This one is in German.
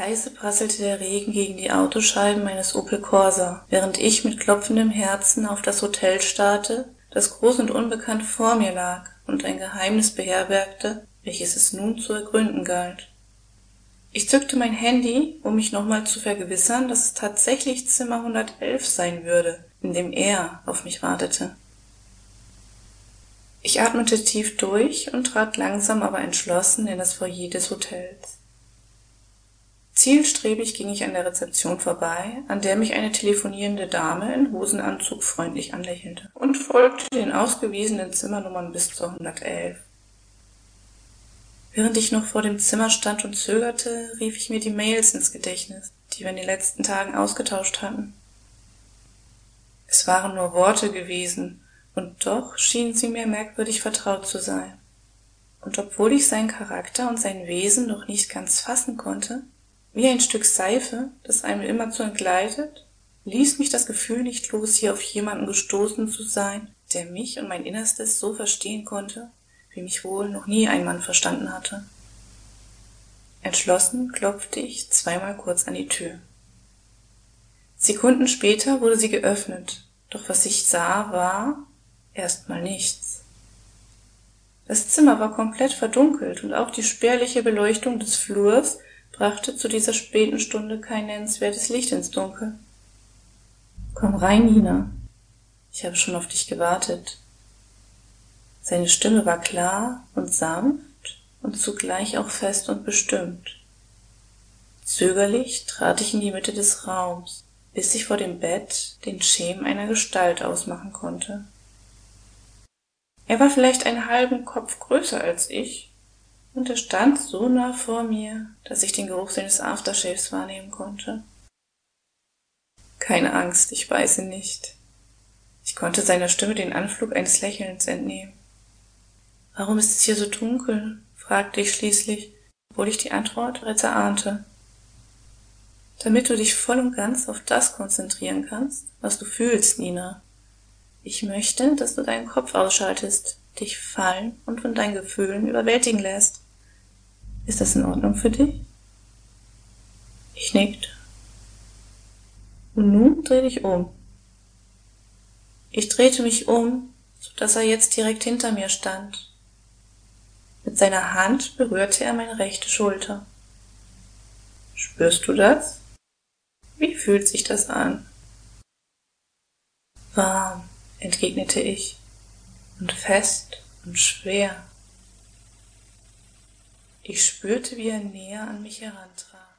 Leise prasselte der Regen gegen die Autoscheiben meines Opel Corsa, während ich mit klopfendem Herzen auf das Hotel starrte, das groß und unbekannt vor mir lag und ein Geheimnis beherbergte, welches es nun zu ergründen galt. Ich zückte mein Handy, um mich nochmal zu vergewissern, dass es tatsächlich Zimmer 111 sein würde, in dem er auf mich wartete. Ich atmete tief durch und trat langsam aber entschlossen in das Foyer des Hotels. Zielstrebig ging ich an der Rezeption vorbei, an der mich eine telefonierende Dame in Hosenanzug freundlich anlächelte, und folgte den ausgewiesenen Zimmernummern bis zur 111. Während ich noch vor dem Zimmer stand und zögerte, rief ich mir die Mails ins Gedächtnis, die wir in den letzten Tagen ausgetauscht hatten. Es waren nur Worte gewesen, und doch schienen sie mir merkwürdig vertraut zu sein. Und obwohl ich seinen Charakter und sein Wesen noch nicht ganz fassen konnte, wie ein Stück Seife, das einem immerzu entgleitet, ließ mich das Gefühl nicht los, hier auf jemanden gestoßen zu sein, der mich und mein Innerstes so verstehen konnte, wie mich wohl noch nie ein Mann verstanden hatte. Entschlossen klopfte ich zweimal kurz an die Tür. Sekunden später wurde sie geöffnet, doch was ich sah, war erstmal nichts. Das Zimmer war komplett verdunkelt und auch die spärliche Beleuchtung des Flurs brachte zu dieser späten Stunde kein nennenswertes Licht ins Dunkel. Komm rein, Nina. Ich habe schon auf dich gewartet. Seine Stimme war klar und sanft und zugleich auch fest und bestimmt. Zögerlich trat ich in die Mitte des Raums, bis ich vor dem Bett den Schemen einer Gestalt ausmachen konnte. Er war vielleicht einen halben Kopf größer als ich, und er stand so nah vor mir, dass ich den Geruch seines Aftershaves wahrnehmen konnte. Keine Angst, ich beiße nicht. Ich konnte seiner Stimme den Anflug eines Lächelns entnehmen. Warum ist es hier so dunkel? fragte ich schließlich, obwohl ich die Antwort bereits erahnte. Damit du dich voll und ganz auf das konzentrieren kannst, was du fühlst, Nina. Ich möchte, dass du deinen Kopf ausschaltest, dich fallen und von deinen Gefühlen überwältigen lässt. Ist das in Ordnung für dich? Ich nickte. Und nun dreh dich um. Ich drehte mich um, so dass er jetzt direkt hinter mir stand. Mit seiner Hand berührte er meine rechte Schulter. Spürst du das? Wie fühlt sich das an? Warm, entgegnete ich und fest und schwer. Ich spürte, wie er näher an mich herantrat.